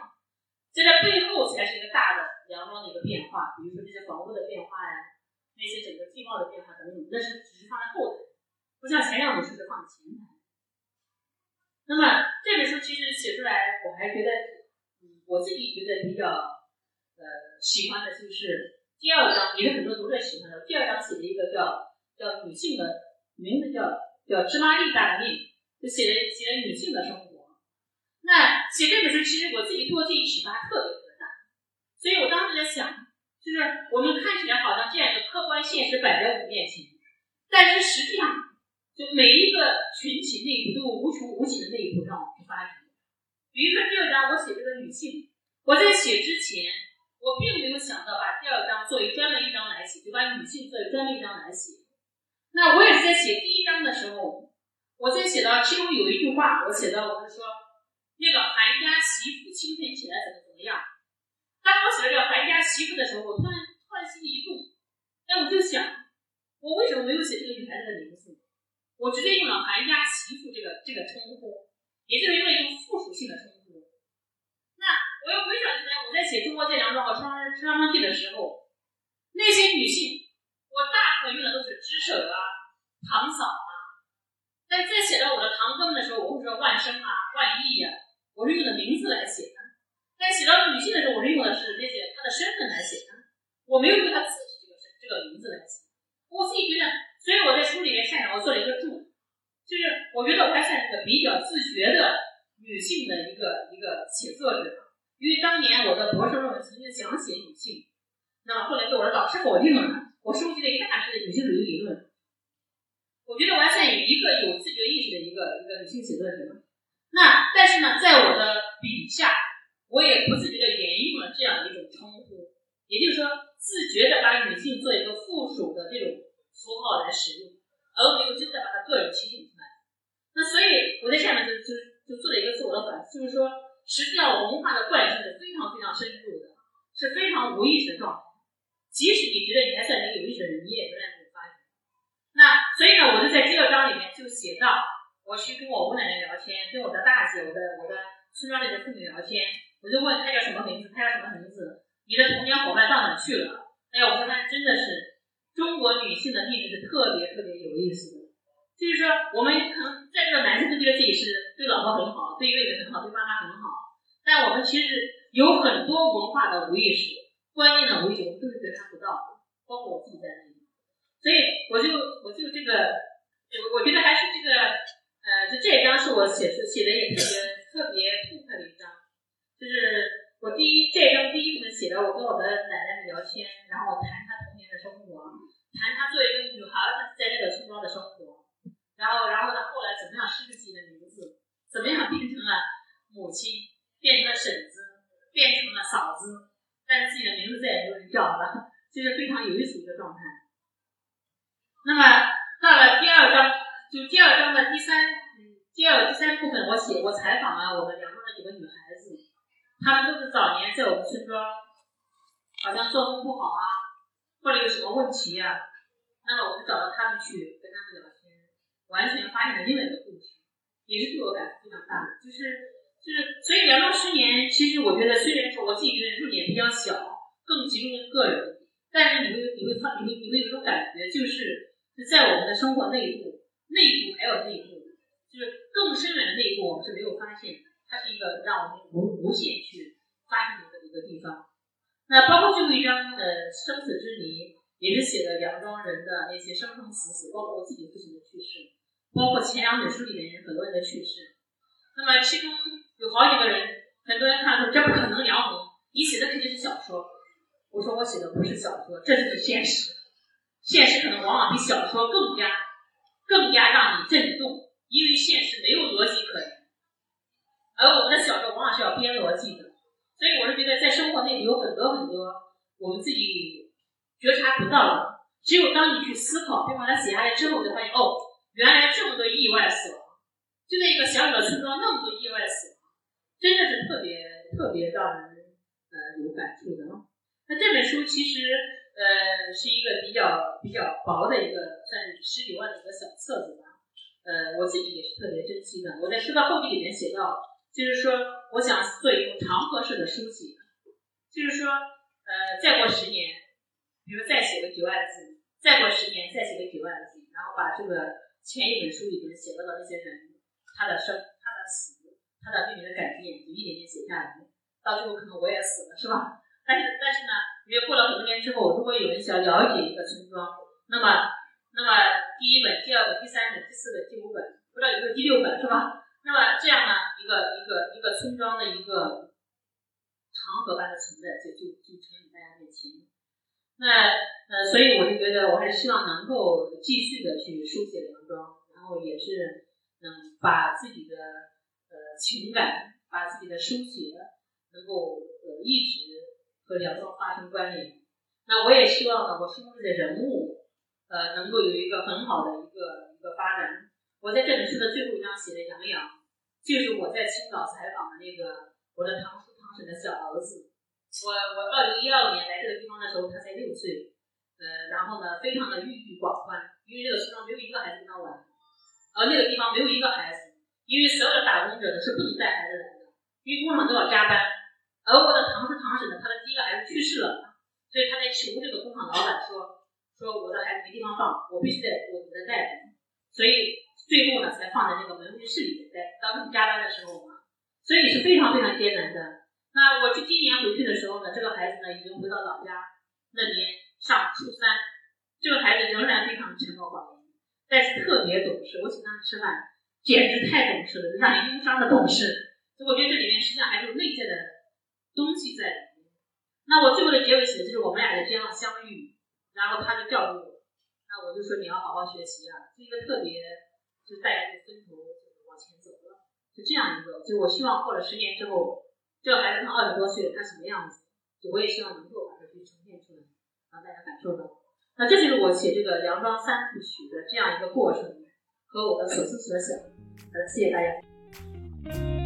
Speaker 2: 在这背后才是一个大的阳光的一个变化。比如说这些房屋的变化呀，那些整个地貌的变化等等，那是只是放在后台，不像前两本书是放在前台。那么这本书其实写出来，我还觉得，我自己觉得比较，呃，喜欢的就是第二章，也是很多读者喜欢的。第二章写了一个叫叫女性的名字叫叫芝麻粒大的命，就写写女性的生活。那写这本书，其实我自己对我自己启发特别，所以我当时在想，就是我们看起来好像这样一个客观现实摆在我们面前，但是实际上。就每一个群体内部都有无穷无尽的内部让我们去发掘。比如说第二章我写这个女性，我在写之前，我并没有想到把第二章作为专门一章来写，就把女性作为专门一章来写。那我也是在写第一章的时候，我在写到其中有一句话，我写到我是说那个韩家媳妇清晨起来怎么怎么样。当我写这个韩家媳妇的时候，我突然突然心里一动，哎，我就想，我为什么没有写这个女孩子的名字？我直接用了“韩家媳妇”这个这个称呼，也就是用了一种附属性的称呼。那我又回想起来，我在写《中国这两庄》和《双双双记》的时候，那些女性，我大部分用的都是知婶啊、堂嫂啊。但在写到我的堂哥们的时候，我会说万生啊、万义啊，我是用的名字来写的。但写到女性的时候，我是用的是那些她的身份来写的，我没有用她自己这个身这个名字来写。我自己觉得，所以我在书里面擅长我做了一个注，就是我觉得我还算是个比较自觉的女性的一个一个写作者，因为当年我的博士论文曾经想写女性，那么后来被我的导师否定了，我收集了一大批的女性主义理论。我觉得我还算有一个有自觉意识的一个一个女性写作者。那但是呢，在我的笔下，我也不自觉的沿用了这样一种称呼，也就是说，自觉的把女性做一个附属的这种符号来使用，而没有真的把她个人提醒出来。那所以我在下面就就就做了一个自我的反思，就是说，实际上文化的惯性是非常非常深入的，是非常无意识的状态。即使你觉得你还算一个有意识的人，你也仍然。那所以呢，我就在第二章里面就写到，我去跟我姑奶奶聊天，跟我的大姐、我的我的村庄里的妇女聊天，我就问他叫什么名字，他叫什么名字？你的童年伙伴到哪去了？哎呀，我说那真的是中国女性的命运是特别特别有意思的，就是说我们可能在这个男生都觉得自己是对老婆很好，对妹妹很好，对妈妈很好，但我们其实有很多文化的无意识、观念的无意识，我们都是觉察不到的，包括我自己在内。所以我就我就这个，我我觉得还是这个，呃，就这一章是我写写的也特别特别痛快的一章，就是我第一这一章第一部分写的，我跟我的奶奶们聊天，然后谈她童年的生活，谈她作为一个女孩在那个村庄的生活，然后然后她后来怎么样失去自己的名字，怎么样变成了母亲，变成了婶子，变成了嫂子，但是自己的名字再也没有人叫了，这是非常有意思一个状态。那么到了第二章，就第二章的第三，第二第三部分，我写我采访了我们梁庄的几个女孩子，他们都是早年在我们村庄，好像作风不好啊，或者有什么问题呀，那么我就找到他们去跟他们聊天，完全发现了另外一个故事，也是对我感触非常大的，就是就是，所以梁庄十年，其实我觉得虽然说我自己觉得入点比较小，更集中于个人，但是你会你会发你会你会有种感觉就是。就在我们的生活内部，内部还有内部，就是更深远的内部，我们是没有发现，它是一个让我们无无限个地方。那包括最后一章的生死之谜，也是写的梁庄人的那些生生死死，包括我自己父亲的去世，包括前两本书里面很多人的去世。那么其中有好几个人，很多人看说这不可能，梁红，你写的肯定是小说。我说我写的不是小说，这就是现实。现实可能往往比小说更加、更加让你震动，因为现实没有逻辑可言，而我们的小说往往是要编逻辑的。所以我是觉得，在生活内有很多很多我们自己觉察不到的，只有当你去思考，并把它写下来之后，才发现哦，原来这么多意外死亡，就在一个小小的村庄，那么多意外死亡，真的是特别特别让人呃有感触的。那这本书其实。呃，是一个比较比较薄的一个，算是十几万的一个小册子吧。呃，我自己也是特别珍惜的。我在书的后记里面写到，就是说，我想做一种长河式的书写，就是说，呃，再过十年，比如再写个几万字，再过十年再写个几万字，然后把这个前一本书里面写到的那些人，他的生，他的死，他的命运的改变，就一点点写下来，到最后可能我也死了，是吧？[LAUGHS] 但是，但是呢，因为过了很多年之后，如果有人想了解一个村庄，那么，那么第一本、第二本、第三本、第四本、第五本，不知道有没有第六本，是吧？那么这样呢，一个一个一个村庄的一个长河般的存在，就就就呈现大家面前。那呃，所以我就觉得，我还是希望能够继续的去书写梁庄，然后也是嗯，把自己的呃情感，把自己的书写能够呃一直。和梁庄发生关联，那我也希望呢，我书中的人物，呃，能够有一个很好的一个一个发展。我在这本书的最后一章写的杨洋，就是我在青岛采访的那个我的堂叔堂婶的小儿子。我我二零一二年来这个地方的时候，他才六岁，呃，然后呢，非常的郁郁寡欢，因为这个村庄没有一个孩子跟他玩，而那个地方没有一个孩子，因为所有的打工者呢是不能带孩子来的，因为工厂都要加班。而我的堂叔堂婶呢，他的第一个孩子去世了，所以他在求这个工厂老板说：“说我的孩子没地方放，我必须得我在带着。”所以最后呢，才放在那个门卫室里面待。当他们加班的时候嘛，所以是非常非常艰难的。那我去今年回去的时候呢，这个孩子呢已经回到老家那边上初三，这个孩子仍然非常沉默寡言，但是特别懂事。我请他吃饭，简直太懂事了，让人忧伤的懂事。所以我觉得这里面实际上还是有内在的东西在里面。那我最后的结尾写的就是我们俩的这样相遇，然后他就调住我，那我就说你要好好学习啊，是一个特别 [LAUGHS] 就带着这个分头就往前走了，是这样一个。就我希望过了十年之后，这个孩子他二十多岁，他什么样子？就我也希望能够把它去呈现出来，让大家感受到。那这就是我写这个《梁庄三部曲》的这样一个过程和我的所思所想。好的，谢谢大家。